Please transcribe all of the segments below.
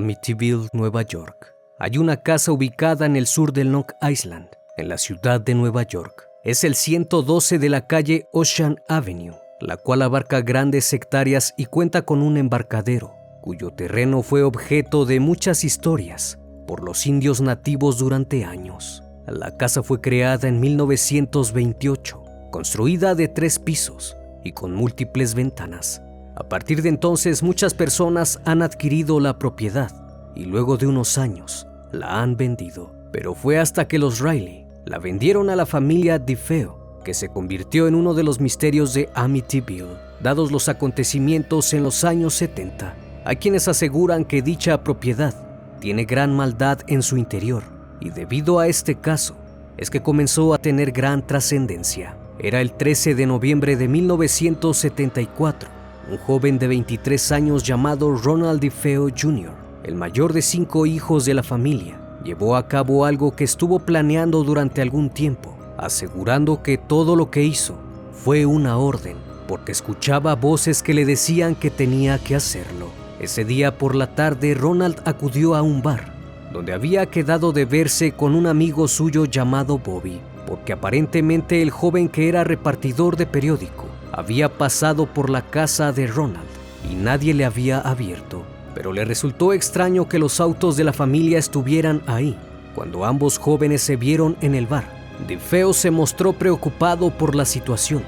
Amityville, Nueva York. Hay una casa ubicada en el sur del Long Island, en la ciudad de Nueva York. Es el 112 de la calle Ocean Avenue, la cual abarca grandes hectáreas y cuenta con un embarcadero, cuyo terreno fue objeto de muchas historias por los indios nativos durante años. La casa fue creada en 1928, construida de tres pisos y con múltiples ventanas. A partir de entonces muchas personas han adquirido la propiedad y luego de unos años la han vendido. Pero fue hasta que los Riley la vendieron a la familia DeFeo que se convirtió en uno de los misterios de Amityville, dados los acontecimientos en los años 70. Hay quienes aseguran que dicha propiedad tiene gran maldad en su interior y debido a este caso es que comenzó a tener gran trascendencia. Era el 13 de noviembre de 1974 un joven de 23 años llamado Ronald DeFeo Jr., el mayor de cinco hijos de la familia, llevó a cabo algo que estuvo planeando durante algún tiempo, asegurando que todo lo que hizo fue una orden, porque escuchaba voces que le decían que tenía que hacerlo. Ese día por la tarde Ronald acudió a un bar, donde había quedado de verse con un amigo suyo llamado Bobby, porque aparentemente el joven que era repartidor de periódico había pasado por la casa de Ronald y nadie le había abierto, pero le resultó extraño que los autos de la familia estuvieran ahí. Cuando ambos jóvenes se vieron en el bar, DeFeo se mostró preocupado por la situación,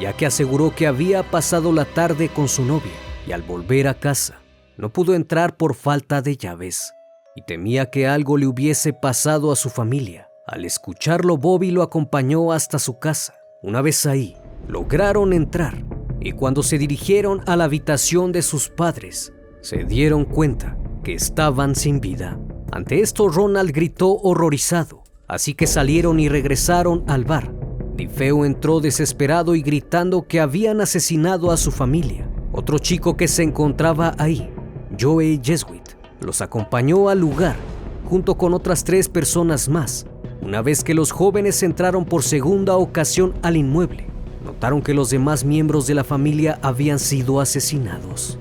ya que aseguró que había pasado la tarde con su novia y al volver a casa no pudo entrar por falta de llaves y temía que algo le hubiese pasado a su familia. Al escucharlo, Bobby lo acompañó hasta su casa. Una vez ahí, lograron entrar y cuando se dirigieron a la habitación de sus padres, se dieron cuenta que estaban sin vida. Ante esto Ronald gritó horrorizado, así que salieron y regresaron al bar. Difeo entró desesperado y gritando que habían asesinado a su familia. Otro chico que se encontraba ahí, Joey Jesuit, los acompañó al lugar junto con otras tres personas más. Una vez que los jóvenes entraron por segunda ocasión al inmueble, notaron que los demás miembros de la familia habían sido asesinados.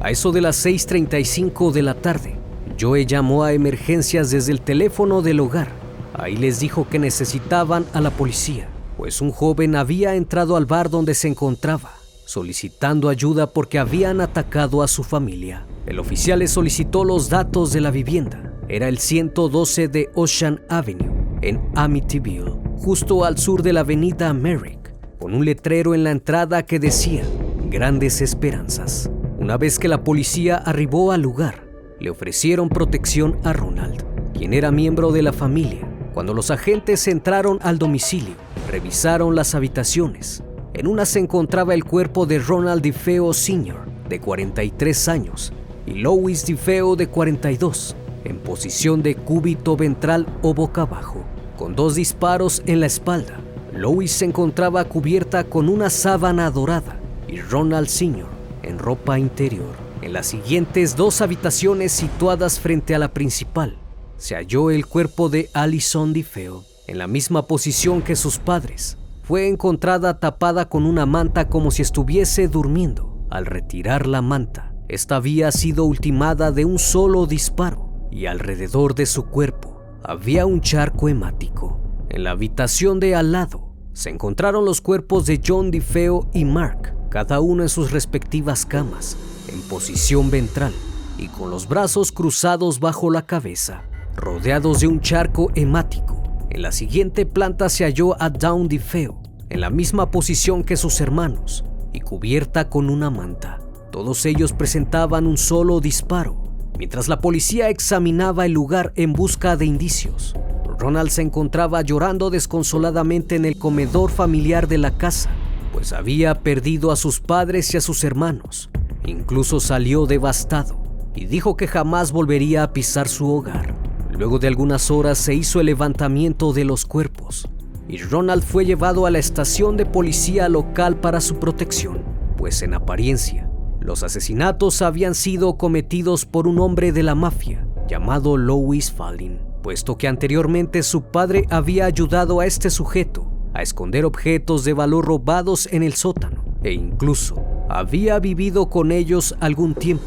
A eso de las 6.35 de la tarde, Joe llamó a emergencias desde el teléfono del hogar. Ahí les dijo que necesitaban a la policía, pues un joven había entrado al bar donde se encontraba, solicitando ayuda porque habían atacado a su familia. El oficial le solicitó los datos de la vivienda. Era el 112 de Ocean Avenue en Amityville, justo al sur de la avenida Merrick, con un letrero en la entrada que decía Grandes Esperanzas. Una vez que la policía arribó al lugar, le ofrecieron protección a Ronald, quien era miembro de la familia. Cuando los agentes entraron al domicilio, revisaron las habitaciones. En una se encontraba el cuerpo de Ronald DeFeo Sr., de 43 años, y Louis DeFeo, de 42, en posición de cúbito ventral o boca abajo, con dos disparos en la espalda. Lois se encontraba cubierta con una sábana dorada y Ronald Sr. en ropa interior. En las siguientes dos habitaciones situadas frente a la principal, se halló el cuerpo de Alison DiFeo, en la misma posición que sus padres. Fue encontrada tapada con una manta como si estuviese durmiendo. Al retirar la manta, esta había sido ultimada de un solo disparo y alrededor de su cuerpo había un charco hemático. En la habitación de al lado se encontraron los cuerpos de John DiFeo y Mark, cada uno en sus respectivas camas, en posición ventral y con los brazos cruzados bajo la cabeza, rodeados de un charco hemático En la siguiente planta se halló a Down Feo, en la misma posición que sus hermanos y cubierta con una manta. Todos ellos presentaban un solo disparo. Mientras la policía examinaba el lugar en busca de indicios, Ronald se encontraba llorando desconsoladamente en el comedor familiar de la casa, pues había perdido a sus padres y a sus hermanos. Incluso salió devastado y dijo que jamás volvería a pisar su hogar. Luego de algunas horas se hizo el levantamiento de los cuerpos y Ronald fue llevado a la estación de policía local para su protección, pues en apariencia los asesinatos habían sido cometidos por un hombre de la mafia llamado Louis Fallin, puesto que anteriormente su padre había ayudado a este sujeto a esconder objetos de valor robados en el sótano e incluso había vivido con ellos algún tiempo.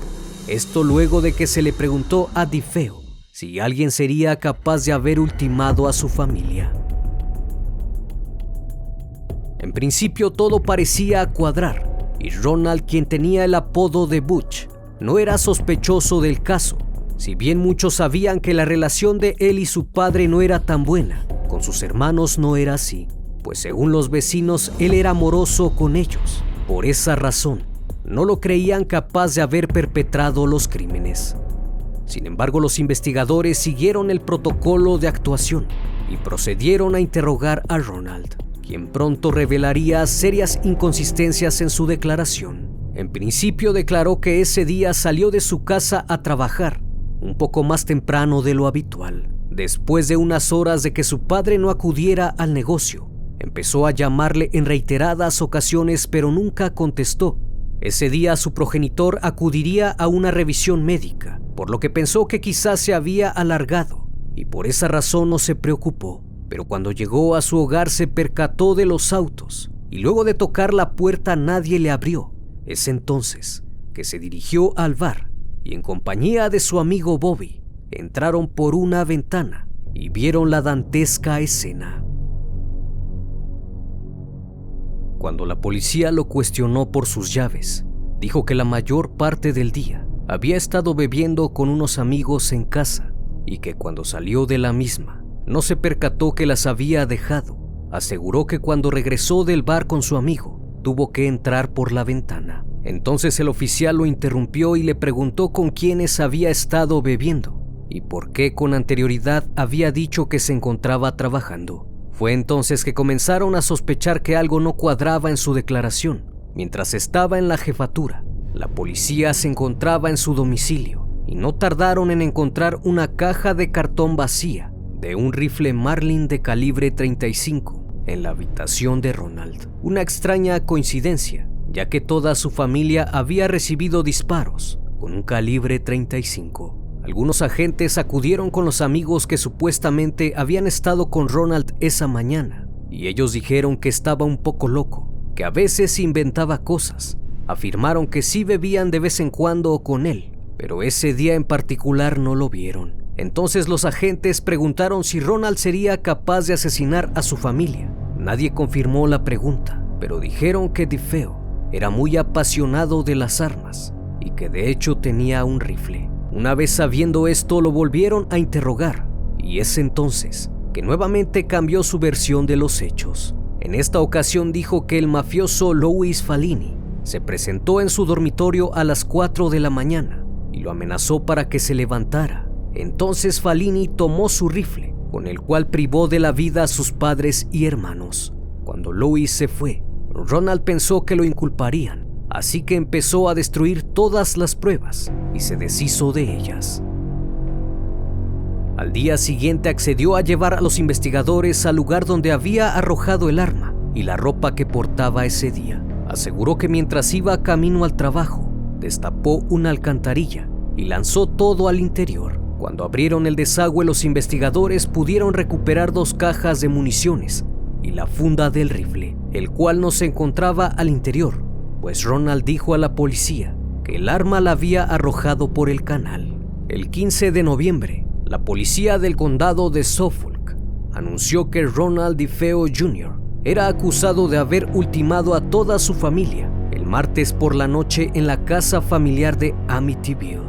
Esto luego de que se le preguntó a Difeo si alguien sería capaz de haber ultimado a su familia. En principio todo parecía cuadrar y Ronald, quien tenía el apodo de Butch, no era sospechoso del caso, si bien muchos sabían que la relación de él y su padre no era tan buena, con sus hermanos no era así, pues según los vecinos él era amoroso con ellos. Por esa razón, no lo creían capaz de haber perpetrado los crímenes. Sin embargo, los investigadores siguieron el protocolo de actuación y procedieron a interrogar a Ronald quien pronto revelaría serias inconsistencias en su declaración. En principio declaró que ese día salió de su casa a trabajar, un poco más temprano de lo habitual. Después de unas horas de que su padre no acudiera al negocio, empezó a llamarle en reiteradas ocasiones pero nunca contestó. Ese día su progenitor acudiría a una revisión médica, por lo que pensó que quizás se había alargado y por esa razón no se preocupó pero cuando llegó a su hogar se percató de los autos y luego de tocar la puerta nadie le abrió. Es entonces que se dirigió al bar y en compañía de su amigo Bobby entraron por una ventana y vieron la dantesca escena. Cuando la policía lo cuestionó por sus llaves, dijo que la mayor parte del día había estado bebiendo con unos amigos en casa y que cuando salió de la misma no se percató que las había dejado. Aseguró que cuando regresó del bar con su amigo, tuvo que entrar por la ventana. Entonces el oficial lo interrumpió y le preguntó con quiénes había estado bebiendo y por qué con anterioridad había dicho que se encontraba trabajando. Fue entonces que comenzaron a sospechar que algo no cuadraba en su declaración. Mientras estaba en la jefatura, la policía se encontraba en su domicilio y no tardaron en encontrar una caja de cartón vacía de un rifle Marlin de calibre 35 en la habitación de Ronald. Una extraña coincidencia, ya que toda su familia había recibido disparos con un calibre 35. Algunos agentes acudieron con los amigos que supuestamente habían estado con Ronald esa mañana, y ellos dijeron que estaba un poco loco, que a veces inventaba cosas. Afirmaron que sí bebían de vez en cuando con él, pero ese día en particular no lo vieron. Entonces los agentes preguntaron si Ronald sería capaz de asesinar a su familia. Nadie confirmó la pregunta, pero dijeron que DeFeo era muy apasionado de las armas y que de hecho tenía un rifle. Una vez sabiendo esto lo volvieron a interrogar y es entonces que nuevamente cambió su versión de los hechos. En esta ocasión dijo que el mafioso Louis Falini se presentó en su dormitorio a las 4 de la mañana y lo amenazó para que se levantara entonces Falini tomó su rifle, con el cual privó de la vida a sus padres y hermanos. Cuando Louis se fue, Ronald pensó que lo inculparían, así que empezó a destruir todas las pruebas y se deshizo de ellas. Al día siguiente accedió a llevar a los investigadores al lugar donde había arrojado el arma y la ropa que portaba ese día. Aseguró que mientras iba camino al trabajo, destapó una alcantarilla y lanzó todo al interior. Cuando abrieron el desagüe, los investigadores pudieron recuperar dos cajas de municiones y la funda del rifle, el cual no se encontraba al interior, pues Ronald dijo a la policía que el arma la había arrojado por el canal. El 15 de noviembre, la policía del condado de Suffolk anunció que Ronald DeFeo Jr. era acusado de haber ultimado a toda su familia el martes por la noche en la casa familiar de Amityville.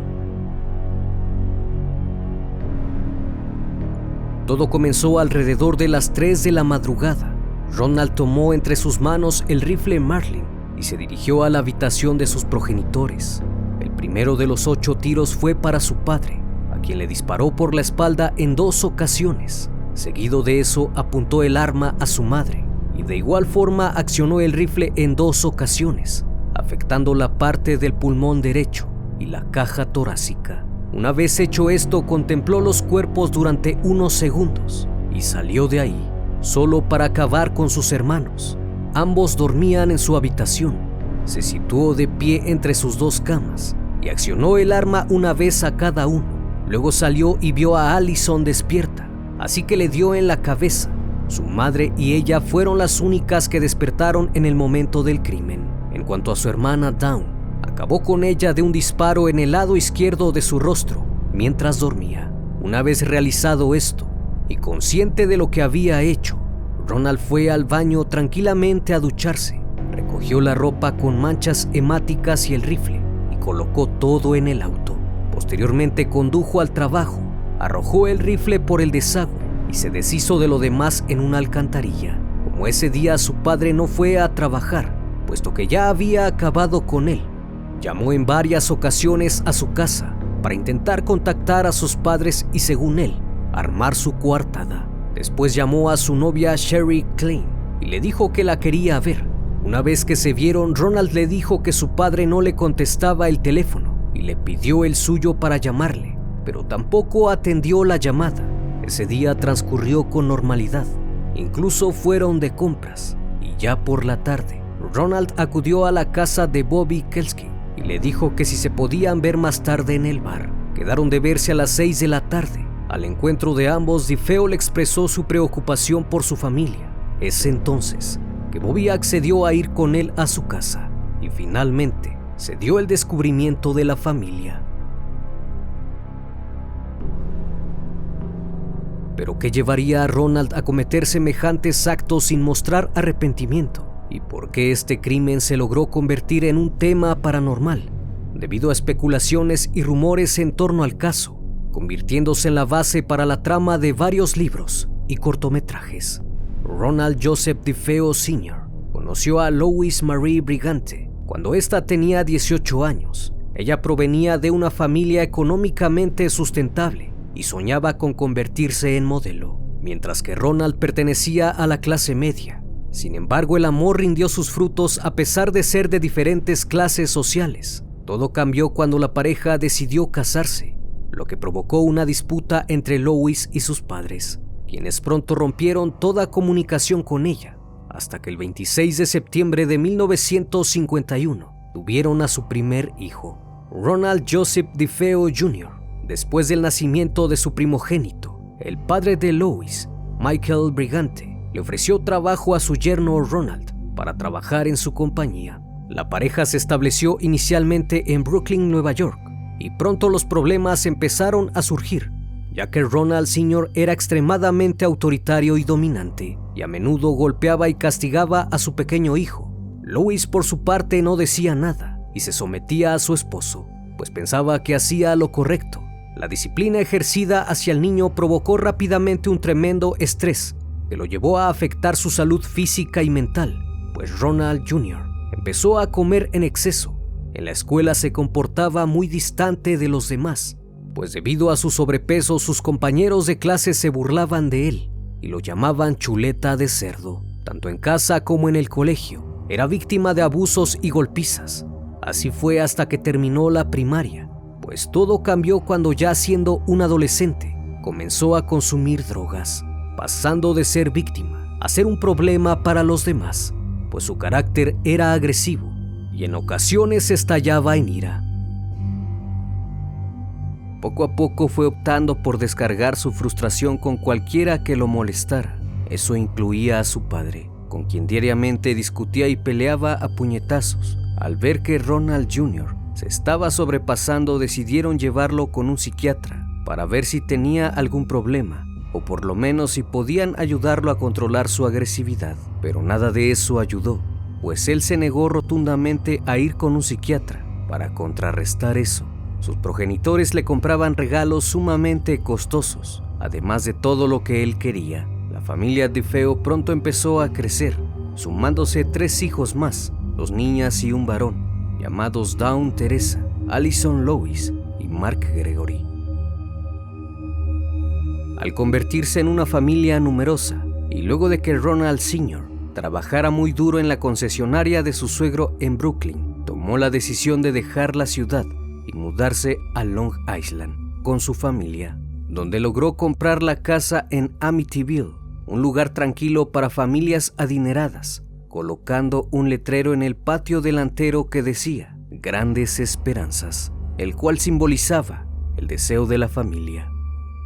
Todo comenzó alrededor de las 3 de la madrugada. Ronald tomó entre sus manos el rifle Marlin y se dirigió a la habitación de sus progenitores. El primero de los ocho tiros fue para su padre, a quien le disparó por la espalda en dos ocasiones. Seguido de eso apuntó el arma a su madre y de igual forma accionó el rifle en dos ocasiones, afectando la parte del pulmón derecho y la caja torácica. Una vez hecho esto, contempló los cuerpos durante unos segundos y salió de ahí, solo para acabar con sus hermanos. Ambos dormían en su habitación. Se situó de pie entre sus dos camas y accionó el arma una vez a cada uno. Luego salió y vio a Allison despierta, así que le dio en la cabeza. Su madre y ella fueron las únicas que despertaron en el momento del crimen. En cuanto a su hermana Dawn, acabó con ella de un disparo en el lado izquierdo de su rostro mientras dormía. Una vez realizado esto y consciente de lo que había hecho, Ronald fue al baño tranquilamente a ducharse, recogió la ropa con manchas hemáticas y el rifle y colocó todo en el auto. Posteriormente condujo al trabajo, arrojó el rifle por el desagüe y se deshizo de lo demás en una alcantarilla. Como ese día su padre no fue a trabajar, puesto que ya había acabado con él, Llamó en varias ocasiones a su casa para intentar contactar a sus padres y, según él, armar su coartada. Después llamó a su novia Sherry Klein y le dijo que la quería ver. Una vez que se vieron, Ronald le dijo que su padre no le contestaba el teléfono y le pidió el suyo para llamarle, pero tampoco atendió la llamada. Ese día transcurrió con normalidad. Incluso fueron de compras y ya por la tarde, Ronald acudió a la casa de Bobby Kelsky y le dijo que si se podían ver más tarde en el bar. Quedaron de verse a las 6 de la tarde. Al encuentro de ambos, Difeo le expresó su preocupación por su familia. Es entonces que Bobby accedió a ir con él a su casa y finalmente se dio el descubrimiento de la familia. Pero ¿qué llevaría a Ronald a cometer semejantes actos sin mostrar arrepentimiento? Y por qué este crimen se logró convertir en un tema paranormal, debido a especulaciones y rumores en torno al caso, convirtiéndose en la base para la trama de varios libros y cortometrajes. Ronald Joseph DeFeo Sr. conoció a Lois Marie Brigante cuando ésta tenía 18 años. Ella provenía de una familia económicamente sustentable y soñaba con convertirse en modelo, mientras que Ronald pertenecía a la clase media sin embargo, el amor rindió sus frutos a pesar de ser de diferentes clases sociales. Todo cambió cuando la pareja decidió casarse, lo que provocó una disputa entre Lois y sus padres, quienes pronto rompieron toda comunicación con ella, hasta que el 26 de septiembre de 1951 tuvieron a su primer hijo, Ronald Joseph DeFeo Jr., después del nacimiento de su primogénito, el padre de Lois, Michael Brigante le ofreció trabajo a su yerno Ronald para trabajar en su compañía. La pareja se estableció inicialmente en Brooklyn, Nueva York, y pronto los problemas empezaron a surgir, ya que Ronald Sr. era extremadamente autoritario y dominante, y a menudo golpeaba y castigaba a su pequeño hijo. Louis por su parte no decía nada y se sometía a su esposo, pues pensaba que hacía lo correcto. La disciplina ejercida hacia el niño provocó rápidamente un tremendo estrés que lo llevó a afectar su salud física y mental, pues Ronald Jr. empezó a comer en exceso. En la escuela se comportaba muy distante de los demás, pues debido a su sobrepeso sus compañeros de clase se burlaban de él y lo llamaban chuleta de cerdo. Tanto en casa como en el colegio, era víctima de abusos y golpizas. Así fue hasta que terminó la primaria, pues todo cambió cuando ya siendo un adolescente comenzó a consumir drogas pasando de ser víctima a ser un problema para los demás, pues su carácter era agresivo y en ocasiones estallaba en ira. Poco a poco fue optando por descargar su frustración con cualquiera que lo molestara. Eso incluía a su padre, con quien diariamente discutía y peleaba a puñetazos. Al ver que Ronald Jr. se estaba sobrepasando, decidieron llevarlo con un psiquiatra para ver si tenía algún problema o por lo menos si podían ayudarlo a controlar su agresividad. Pero nada de eso ayudó, pues él se negó rotundamente a ir con un psiquiatra para contrarrestar eso. Sus progenitores le compraban regalos sumamente costosos, además de todo lo que él quería. La familia DeFeo pronto empezó a crecer, sumándose tres hijos más, dos niñas y un varón, llamados Dawn Teresa, Allison Lois y Mark Gregory. Al convertirse en una familia numerosa, y luego de que Ronald Sr. trabajara muy duro en la concesionaria de su suegro en Brooklyn, tomó la decisión de dejar la ciudad y mudarse a Long Island con su familia, donde logró comprar la casa en Amityville, un lugar tranquilo para familias adineradas, colocando un letrero en el patio delantero que decía Grandes Esperanzas, el cual simbolizaba el deseo de la familia.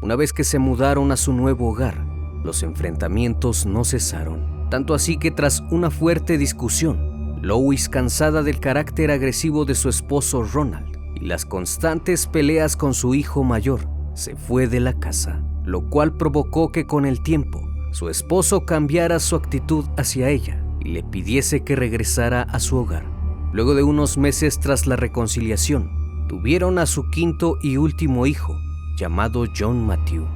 Una vez que se mudaron a su nuevo hogar, los enfrentamientos no cesaron, tanto así que tras una fuerte discusión, Lois, cansada del carácter agresivo de su esposo Ronald y las constantes peleas con su hijo mayor, se fue de la casa, lo cual provocó que con el tiempo su esposo cambiara su actitud hacia ella y le pidiese que regresara a su hogar. Luego de unos meses tras la reconciliación, tuvieron a su quinto y último hijo, llamado John Matthew.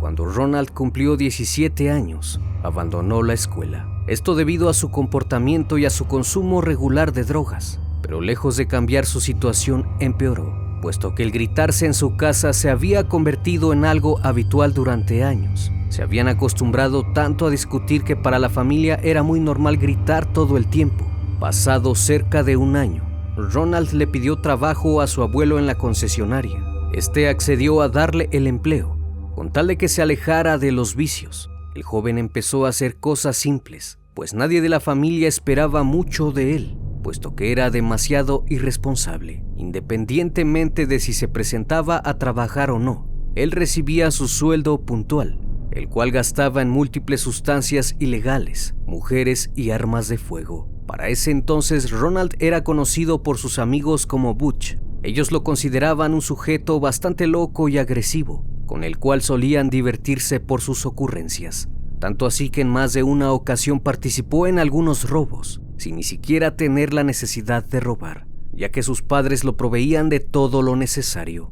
Cuando Ronald cumplió 17 años, abandonó la escuela. Esto debido a su comportamiento y a su consumo regular de drogas, pero lejos de cambiar su situación empeoró, puesto que el gritarse en su casa se había convertido en algo habitual durante años. Se habían acostumbrado tanto a discutir que para la familia era muy normal gritar todo el tiempo. Pasado cerca de un año, Ronald le pidió trabajo a su abuelo en la concesionaria. Este accedió a darle el empleo, con tal de que se alejara de los vicios, el joven empezó a hacer cosas simples, pues nadie de la familia esperaba mucho de él, puesto que era demasiado irresponsable. Independientemente de si se presentaba a trabajar o no, él recibía su sueldo puntual, el cual gastaba en múltiples sustancias ilegales, mujeres y armas de fuego. Para ese entonces Ronald era conocido por sus amigos como Butch. Ellos lo consideraban un sujeto bastante loco y agresivo, con el cual solían divertirse por sus ocurrencias, tanto así que en más de una ocasión participó en algunos robos, sin ni siquiera tener la necesidad de robar, ya que sus padres lo proveían de todo lo necesario.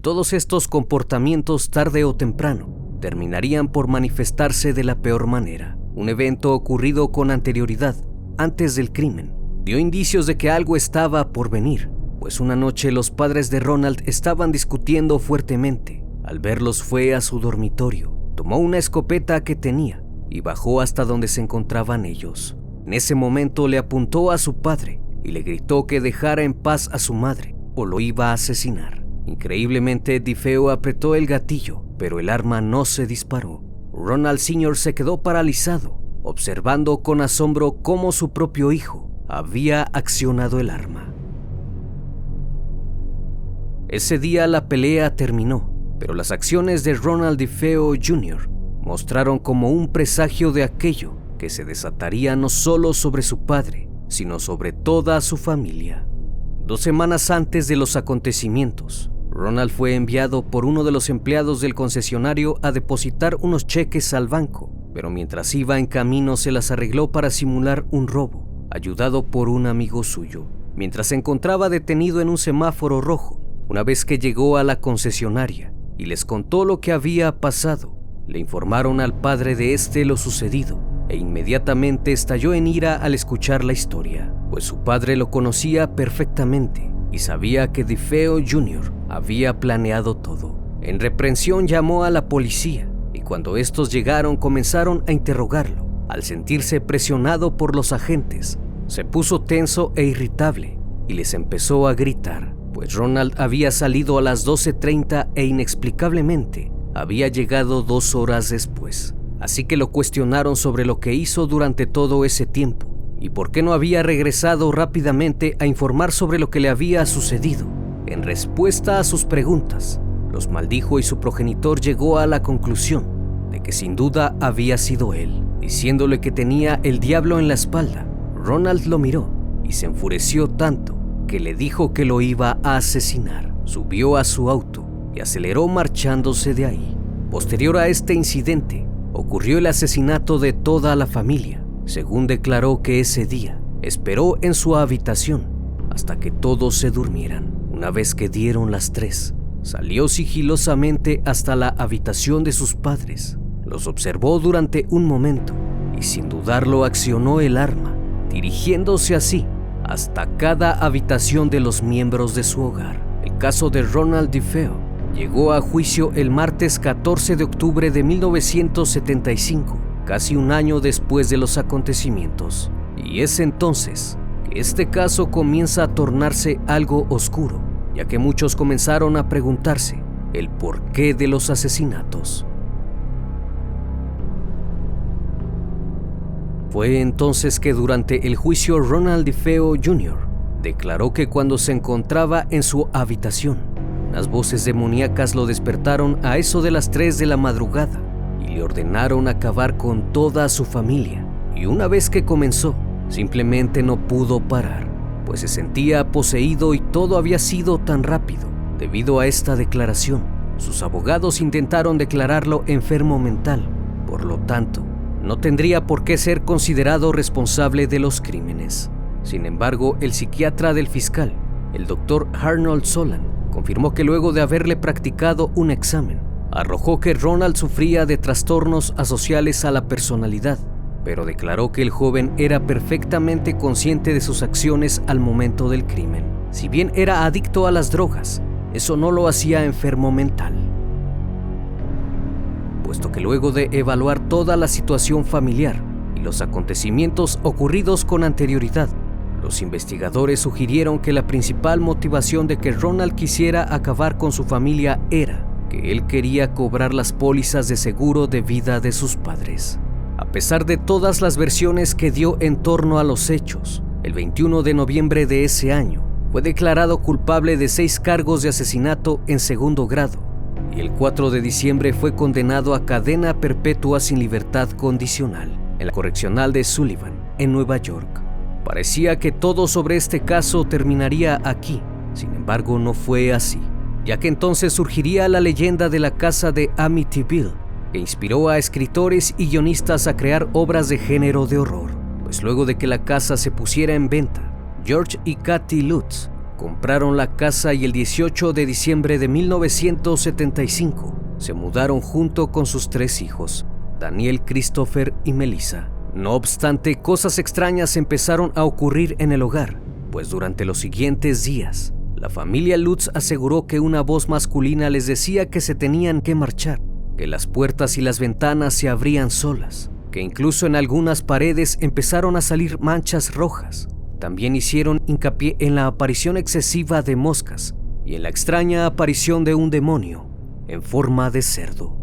Todos estos comportamientos tarde o temprano terminarían por manifestarse de la peor manera. Un evento ocurrido con anterioridad, antes del crimen, dio indicios de que algo estaba por venir, pues una noche los padres de Ronald estaban discutiendo fuertemente al verlos fue a su dormitorio, tomó una escopeta que tenía y bajó hasta donde se encontraban ellos. En ese momento le apuntó a su padre y le gritó que dejara en paz a su madre o lo iba a asesinar. Increíblemente, Difeo apretó el gatillo, pero el arma no se disparó. Ronald Sr. se quedó paralizado, observando con asombro cómo su propio hijo había accionado el arma. Ese día la pelea terminó pero las acciones de Ronald DeFeo Jr. mostraron como un presagio de aquello que se desataría no solo sobre su padre, sino sobre toda su familia. Dos semanas antes de los acontecimientos, Ronald fue enviado por uno de los empleados del concesionario a depositar unos cheques al banco, pero mientras iba en camino se las arregló para simular un robo, ayudado por un amigo suyo. Mientras se encontraba detenido en un semáforo rojo, una vez que llegó a la concesionaria, y les contó lo que había pasado. Le informaron al padre de este lo sucedido e inmediatamente estalló en ira al escuchar la historia, pues su padre lo conocía perfectamente y sabía que DeFeo Jr. había planeado todo. En reprensión llamó a la policía y cuando estos llegaron comenzaron a interrogarlo. Al sentirse presionado por los agentes, se puso tenso e irritable y les empezó a gritar pues Ronald había salido a las 12.30 e inexplicablemente había llegado dos horas después. Así que lo cuestionaron sobre lo que hizo durante todo ese tiempo y por qué no había regresado rápidamente a informar sobre lo que le había sucedido. En respuesta a sus preguntas, los maldijo y su progenitor llegó a la conclusión de que sin duda había sido él, diciéndole que tenía el diablo en la espalda. Ronald lo miró y se enfureció tanto que le dijo que lo iba a asesinar. Subió a su auto y aceleró marchándose de ahí. Posterior a este incidente, ocurrió el asesinato de toda la familia, según declaró que ese día esperó en su habitación hasta que todos se durmieran. Una vez que dieron las tres, salió sigilosamente hasta la habitación de sus padres. Los observó durante un momento y sin dudarlo accionó el arma, dirigiéndose así hasta cada habitación de los miembros de su hogar. El caso de Ronald DeFeo llegó a juicio el martes 14 de octubre de 1975, casi un año después de los acontecimientos. Y es entonces que este caso comienza a tornarse algo oscuro, ya que muchos comenzaron a preguntarse el porqué de los asesinatos. Fue entonces que durante el juicio Ronald DeFeo Jr. declaró que cuando se encontraba en su habitación, las voces demoníacas lo despertaron a eso de las 3 de la madrugada y le ordenaron acabar con toda su familia. Y una vez que comenzó, simplemente no pudo parar, pues se sentía poseído y todo había sido tan rápido. Debido a esta declaración, sus abogados intentaron declararlo enfermo mental. Por lo tanto, no tendría por qué ser considerado responsable de los crímenes. Sin embargo, el psiquiatra del fiscal, el doctor Arnold Solan, confirmó que luego de haberle practicado un examen, arrojó que Ronald sufría de trastornos asociales a la personalidad, pero declaró que el joven era perfectamente consciente de sus acciones al momento del crimen. Si bien era adicto a las drogas, eso no lo hacía enfermo mental puesto que luego de evaluar toda la situación familiar y los acontecimientos ocurridos con anterioridad, los investigadores sugirieron que la principal motivación de que Ronald quisiera acabar con su familia era que él quería cobrar las pólizas de seguro de vida de sus padres. A pesar de todas las versiones que dio en torno a los hechos, el 21 de noviembre de ese año fue declarado culpable de seis cargos de asesinato en segundo grado y el 4 de diciembre fue condenado a cadena perpetua sin libertad condicional en la correccional de Sullivan, en Nueva York. Parecía que todo sobre este caso terminaría aquí, sin embargo no fue así, ya que entonces surgiría la leyenda de la casa de Amityville, que inspiró a escritores y guionistas a crear obras de género de horror, pues luego de que la casa se pusiera en venta, George y Kathy Lutz Compraron la casa y el 18 de diciembre de 1975 se mudaron junto con sus tres hijos, Daniel, Christopher y Melissa. No obstante, cosas extrañas empezaron a ocurrir en el hogar, pues durante los siguientes días, la familia Lutz aseguró que una voz masculina les decía que se tenían que marchar, que las puertas y las ventanas se abrían solas, que incluso en algunas paredes empezaron a salir manchas rojas, también hicieron hincapié en la aparición excesiva de moscas y en la extraña aparición de un demonio en forma de cerdo.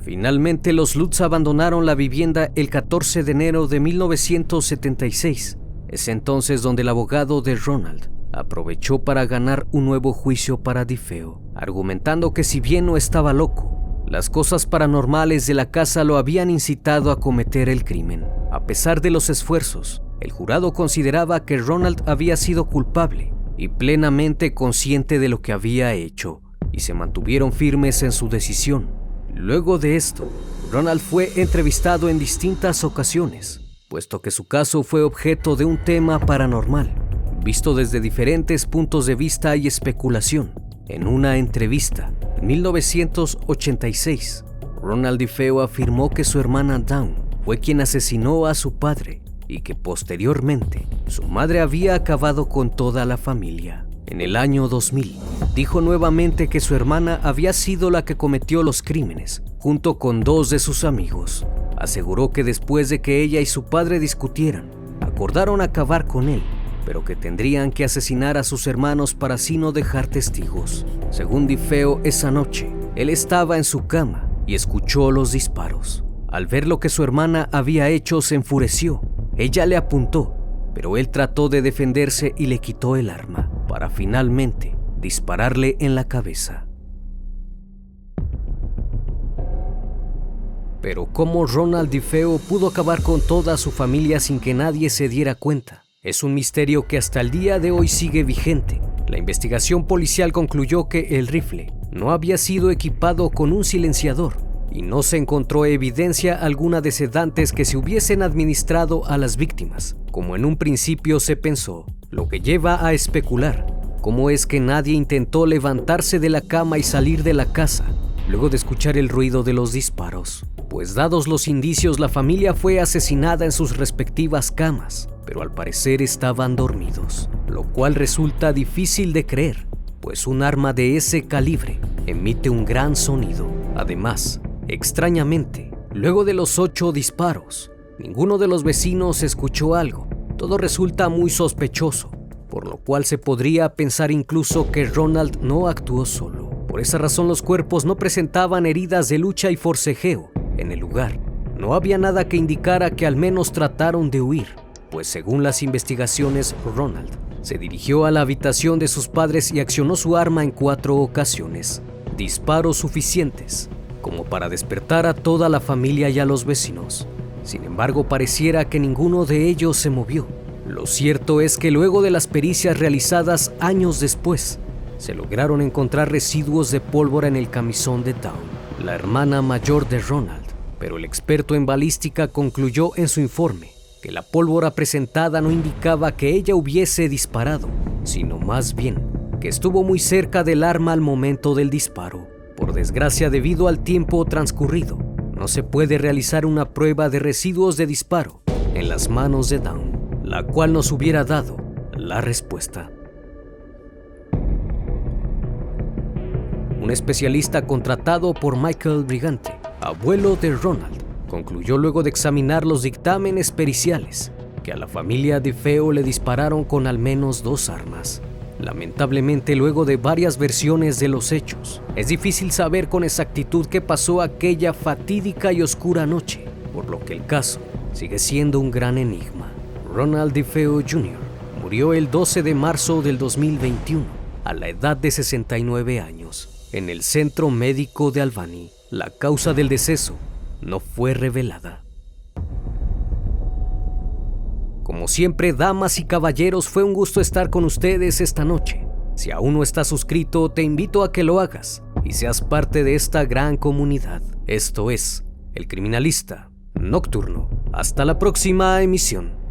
Finalmente los Lutz abandonaron la vivienda el 14 de enero de 1976. Es entonces donde el abogado de Ronald aprovechó para ganar un nuevo juicio para Difeo, argumentando que si bien no estaba loco, las cosas paranormales de la casa lo habían incitado a cometer el crimen. A pesar de los esfuerzos, el jurado consideraba que Ronald había sido culpable y plenamente consciente de lo que había hecho, y se mantuvieron firmes en su decisión. Luego de esto, Ronald fue entrevistado en distintas ocasiones, puesto que su caso fue objeto de un tema paranormal, visto desde diferentes puntos de vista y especulación. En una entrevista, 1986, Ronald DeFeo afirmó que su hermana Dawn fue quien asesinó a su padre y que posteriormente su madre había acabado con toda la familia. En el año 2000, dijo nuevamente que su hermana había sido la que cometió los crímenes, junto con dos de sus amigos. Aseguró que después de que ella y su padre discutieran, acordaron acabar con él pero que tendrían que asesinar a sus hermanos para así no dejar testigos. Según Difeo, esa noche, él estaba en su cama y escuchó los disparos. Al ver lo que su hermana había hecho, se enfureció. Ella le apuntó, pero él trató de defenderse y le quitó el arma, para finalmente dispararle en la cabeza. Pero ¿cómo Ronald DiFeo pudo acabar con toda su familia sin que nadie se diera cuenta? Es un misterio que hasta el día de hoy sigue vigente. La investigación policial concluyó que el rifle no había sido equipado con un silenciador y no se encontró evidencia alguna de sedantes que se hubiesen administrado a las víctimas, como en un principio se pensó, lo que lleva a especular cómo es que nadie intentó levantarse de la cama y salir de la casa luego de escuchar el ruido de los disparos, pues dados los indicios la familia fue asesinada en sus respectivas camas, pero al parecer estaban dormidos, lo cual resulta difícil de creer, pues un arma de ese calibre emite un gran sonido. Además, extrañamente, luego de los ocho disparos, ninguno de los vecinos escuchó algo. Todo resulta muy sospechoso, por lo cual se podría pensar incluso que Ronald no actuó solo. Por esa razón los cuerpos no presentaban heridas de lucha y forcejeo en el lugar. No había nada que indicara que al menos trataron de huir, pues según las investigaciones, Ronald se dirigió a la habitación de sus padres y accionó su arma en cuatro ocasiones, disparos suficientes como para despertar a toda la familia y a los vecinos. Sin embargo, pareciera que ninguno de ellos se movió. Lo cierto es que luego de las pericias realizadas años después, se lograron encontrar residuos de pólvora en el camisón de Dawn, la hermana mayor de Ronald, pero el experto en balística concluyó en su informe que la pólvora presentada no indicaba que ella hubiese disparado, sino más bien que estuvo muy cerca del arma al momento del disparo. Por desgracia, debido al tiempo transcurrido, no se puede realizar una prueba de residuos de disparo en las manos de Down, la cual nos hubiera dado la respuesta. Un especialista contratado por Michael Brigante, abuelo de Ronald, concluyó luego de examinar los dictámenes periciales que a la familia de Feo le dispararon con al menos dos armas. Lamentablemente, luego de varias versiones de los hechos, es difícil saber con exactitud qué pasó aquella fatídica y oscura noche, por lo que el caso sigue siendo un gran enigma. Ronald DeFeo Jr. murió el 12 de marzo del 2021 a la edad de 69 años en el centro médico de Albany. La causa del deceso no fue revelada. Como siempre, damas y caballeros, fue un gusto estar con ustedes esta noche. Si aún no estás suscrito, te invito a que lo hagas y seas parte de esta gran comunidad. Esto es El Criminalista Nocturno. Hasta la próxima emisión.